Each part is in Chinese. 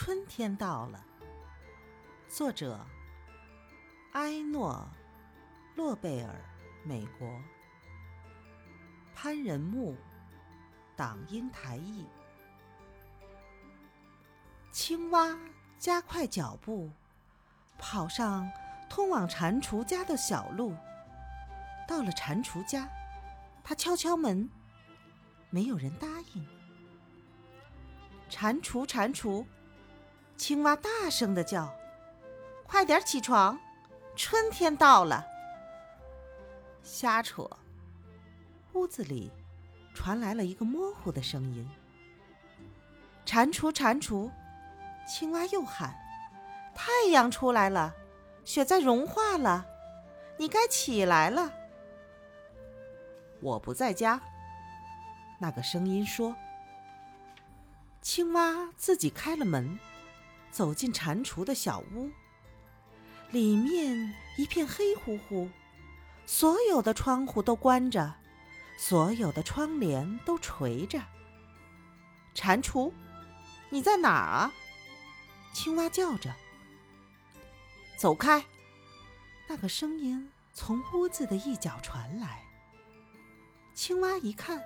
春天到了。作者：埃诺·洛贝尔，美国。潘仁木，党英台译。青蛙加快脚步，跑上通往蟾蜍家的小路。到了蟾蜍家，他敲敲门，没有人答应。蟾蜍，蟾蜍，青蛙大声的叫：“快点起床，春天到了。”瞎扯！屋子里传来了一个模糊的声音。蟾蜍，蟾蜍，青蛙又喊：“太阳出来了，雪在融化了，你该起来了。”我不在家。那个声音说。青蛙自己开了门，走进蟾蜍的小屋。里面一片黑乎乎，所有的窗户都关着，所有的窗帘都垂着。蟾蜍，你在哪儿啊？青蛙叫着。走开！那个声音从屋子的一角传来。青蛙一看，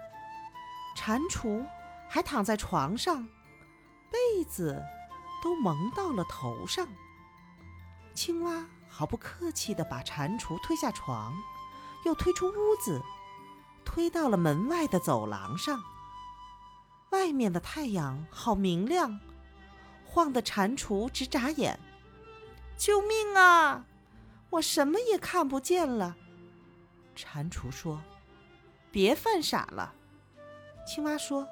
蟾蜍。还躺在床上，被子都蒙到了头上。青蛙毫不客气地把蟾蜍推下床，又推出屋子，推到了门外的走廊上。外面的太阳好明亮，晃得蟾蜍直眨眼。救命啊！我什么也看不见了。蟾蜍说：“别犯傻了。”青蛙说。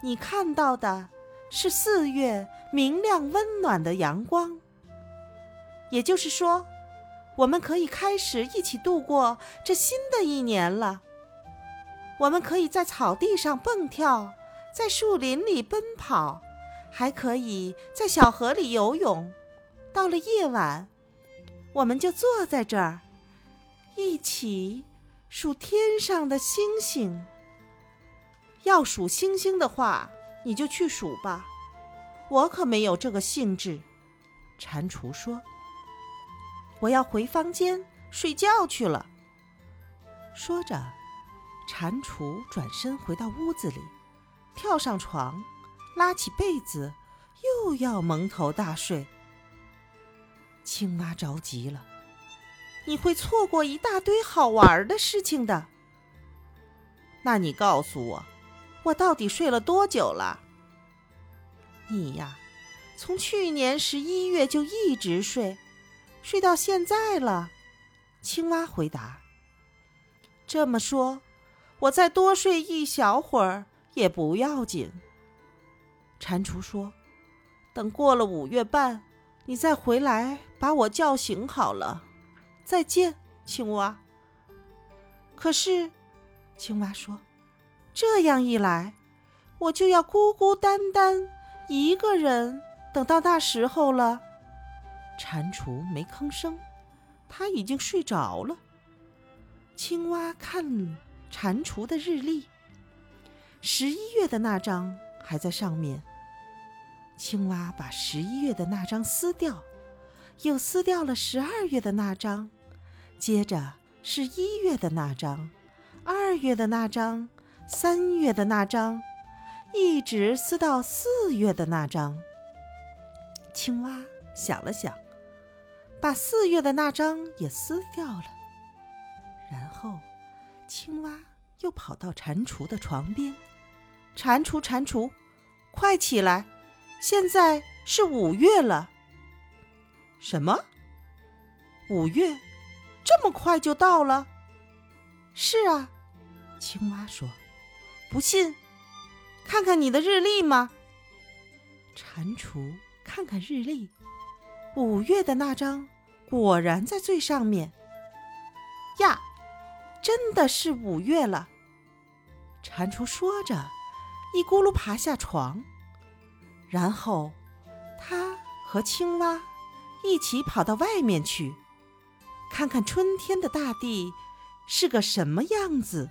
你看到的是四月明亮温暖的阳光，也就是说，我们可以开始一起度过这新的一年了。我们可以在草地上蹦跳，在树林里奔跑，还可以在小河里游泳。到了夜晚，我们就坐在这儿，一起数天上的星星。要数星星的话，你就去数吧，我可没有这个兴致。蟾蜍说：“我要回房间睡觉去了。”说着，蟾蜍转身回到屋子里，跳上床，拉起被子，又要蒙头大睡。青蛙着急了：“你会错过一大堆好玩的事情的。”那你告诉我。我到底睡了多久了？你呀，从去年十一月就一直睡，睡到现在了。青蛙回答：“这么说，我再多睡一小会儿也不要紧。”蟾蜍说：“等过了五月半，你再回来把我叫醒好了。”再见，青蛙。可是，青蛙说。这样一来，我就要孤孤单单一个人等到那时候了。蟾蜍没吭声，他已经睡着了。青蛙看蟾蜍的日历，十一月的那张还在上面。青蛙把十一月的那张撕掉，又撕掉了十二月的那张，接着是一月的那张，二月的那张。三月的那张，一直撕到四月的那张。青蛙想了想，把四月的那张也撕掉了。然后，青蛙又跑到蟾蜍的床边：“蟾蜍，蟾蜍，快起来！现在是五月了。”“什么？五月？这么快就到了？”“是啊。”青蛙说。不信，看看你的日历吗？蟾蜍看看日历，五月的那张果然在最上面。呀，真的是五月了！蟾蜍说着，一咕噜爬下床，然后他和青蛙一起跑到外面去，看看春天的大地是个什么样子。